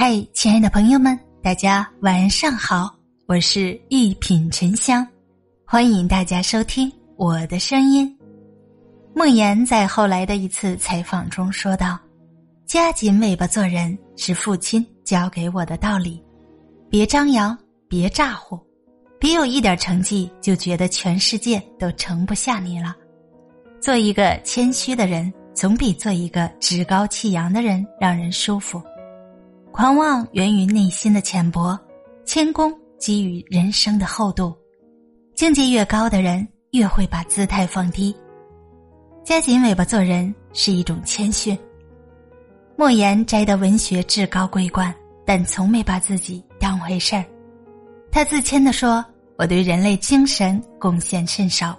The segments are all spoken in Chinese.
嗨，亲爱的朋友们，大家晚上好，我是一品沉香，欢迎大家收听我的声音。梦妍在后来的一次采访中说道：“夹紧尾巴做人是父亲教给我的道理，别张扬，别咋呼，别有一点成绩就觉得全世界都盛不下你了。做一个谦虚的人，总比做一个趾高气扬的人让人舒服。狂妄源于内心的浅薄，谦恭基于人生的厚度。境界越高的人，越会把姿态放低。”夹紧尾巴做人是一种谦逊。莫言摘得文学至高桂冠，但从没把自己当回事儿。他自谦地说：“我对人类精神贡献甚少，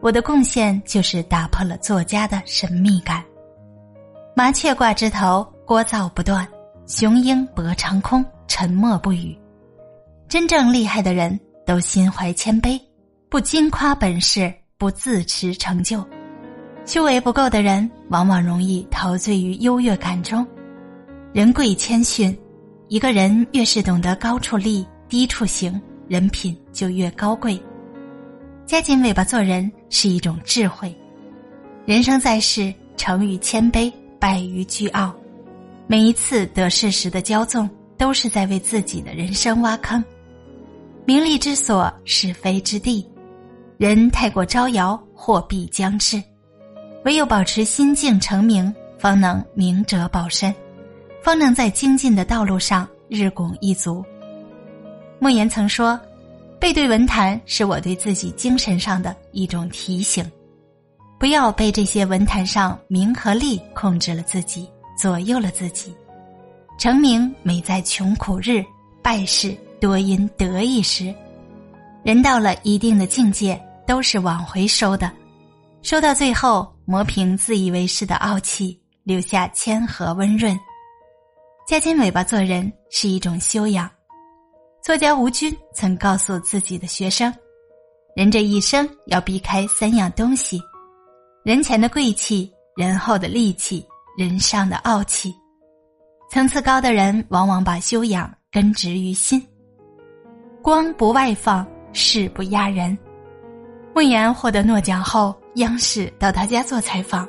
我的贡献就是打破了作家的神秘感。麻雀挂枝头，聒噪不断；雄鹰搏长空，沉默不语。真正厉害的人都心怀谦卑，不矜夸本事，不自持成就。”修为不够的人，往往容易陶醉于优越感中。人贵谦逊，一个人越是懂得高处立、低处行，人品就越高贵。夹紧尾巴做人是一种智慧。人生在世，成于谦卑，败于倨傲。每一次得势时的骄纵，都是在为自己的人生挖坑。名利之所，是非之地。人太过招摇，祸必将至。唯有保持心境澄明，方能明哲保身，方能在精进的道路上日拱一卒。莫言曾说：“背对文坛是我对自己精神上的一种提醒，不要被这些文坛上名和利控制了自己，左右了自己。成名美在穷苦日，败事多因得意时。人到了一定的境界，都是往回收的，收到最后。”磨平自以为是的傲气，留下谦和温润。夹紧尾巴做人是一种修养。作家吴军曾告诉自己的学生：“人这一生要避开三样东西：人前的贵气，人后的戾气，人上的傲气。层次高的人往往把修养根植于心。光不外放，势不压人。”莫言获得诺奖后。央视到他家做采访，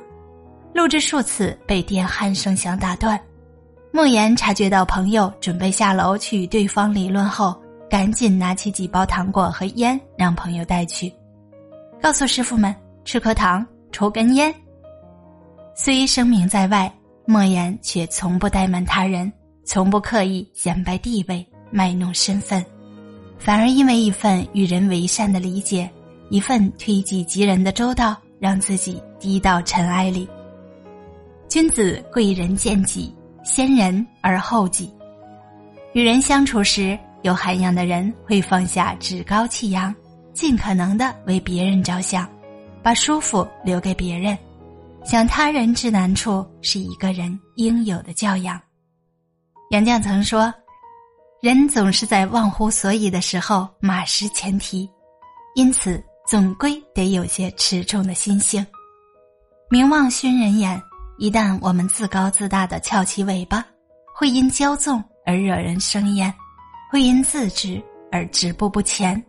录制数次被电鼾声响打断。莫言察觉到朋友准备下楼去与对方理论后，赶紧拿起几包糖果和烟让朋友带去，告诉师傅们吃颗糖，抽根烟。虽声名在外，莫言却从不怠慢他人，从不刻意显摆地位、卖弄身份，反而因为一份与人为善的理解。一份推己及人的周到，让自己低到尘埃里。君子贵人见己，先人而后己。与人相处时，有涵养的人会放下趾高气扬，尽可能的为别人着想，把舒服留给别人。想他人之难处，是一个人应有的教养。杨绛曾说：“人总是在忘乎所以的时候马失前蹄，因此。”总归得有些持重的心性。名望熏人眼，一旦我们自高自大的翘起尾巴，会因骄纵而惹人生厌，会因自知而止步不前。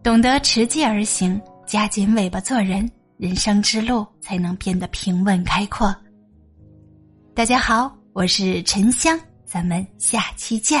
懂得持戒而行，夹紧尾巴做人，人生之路才能变得平稳开阔。大家好，我是沉香，咱们下期见。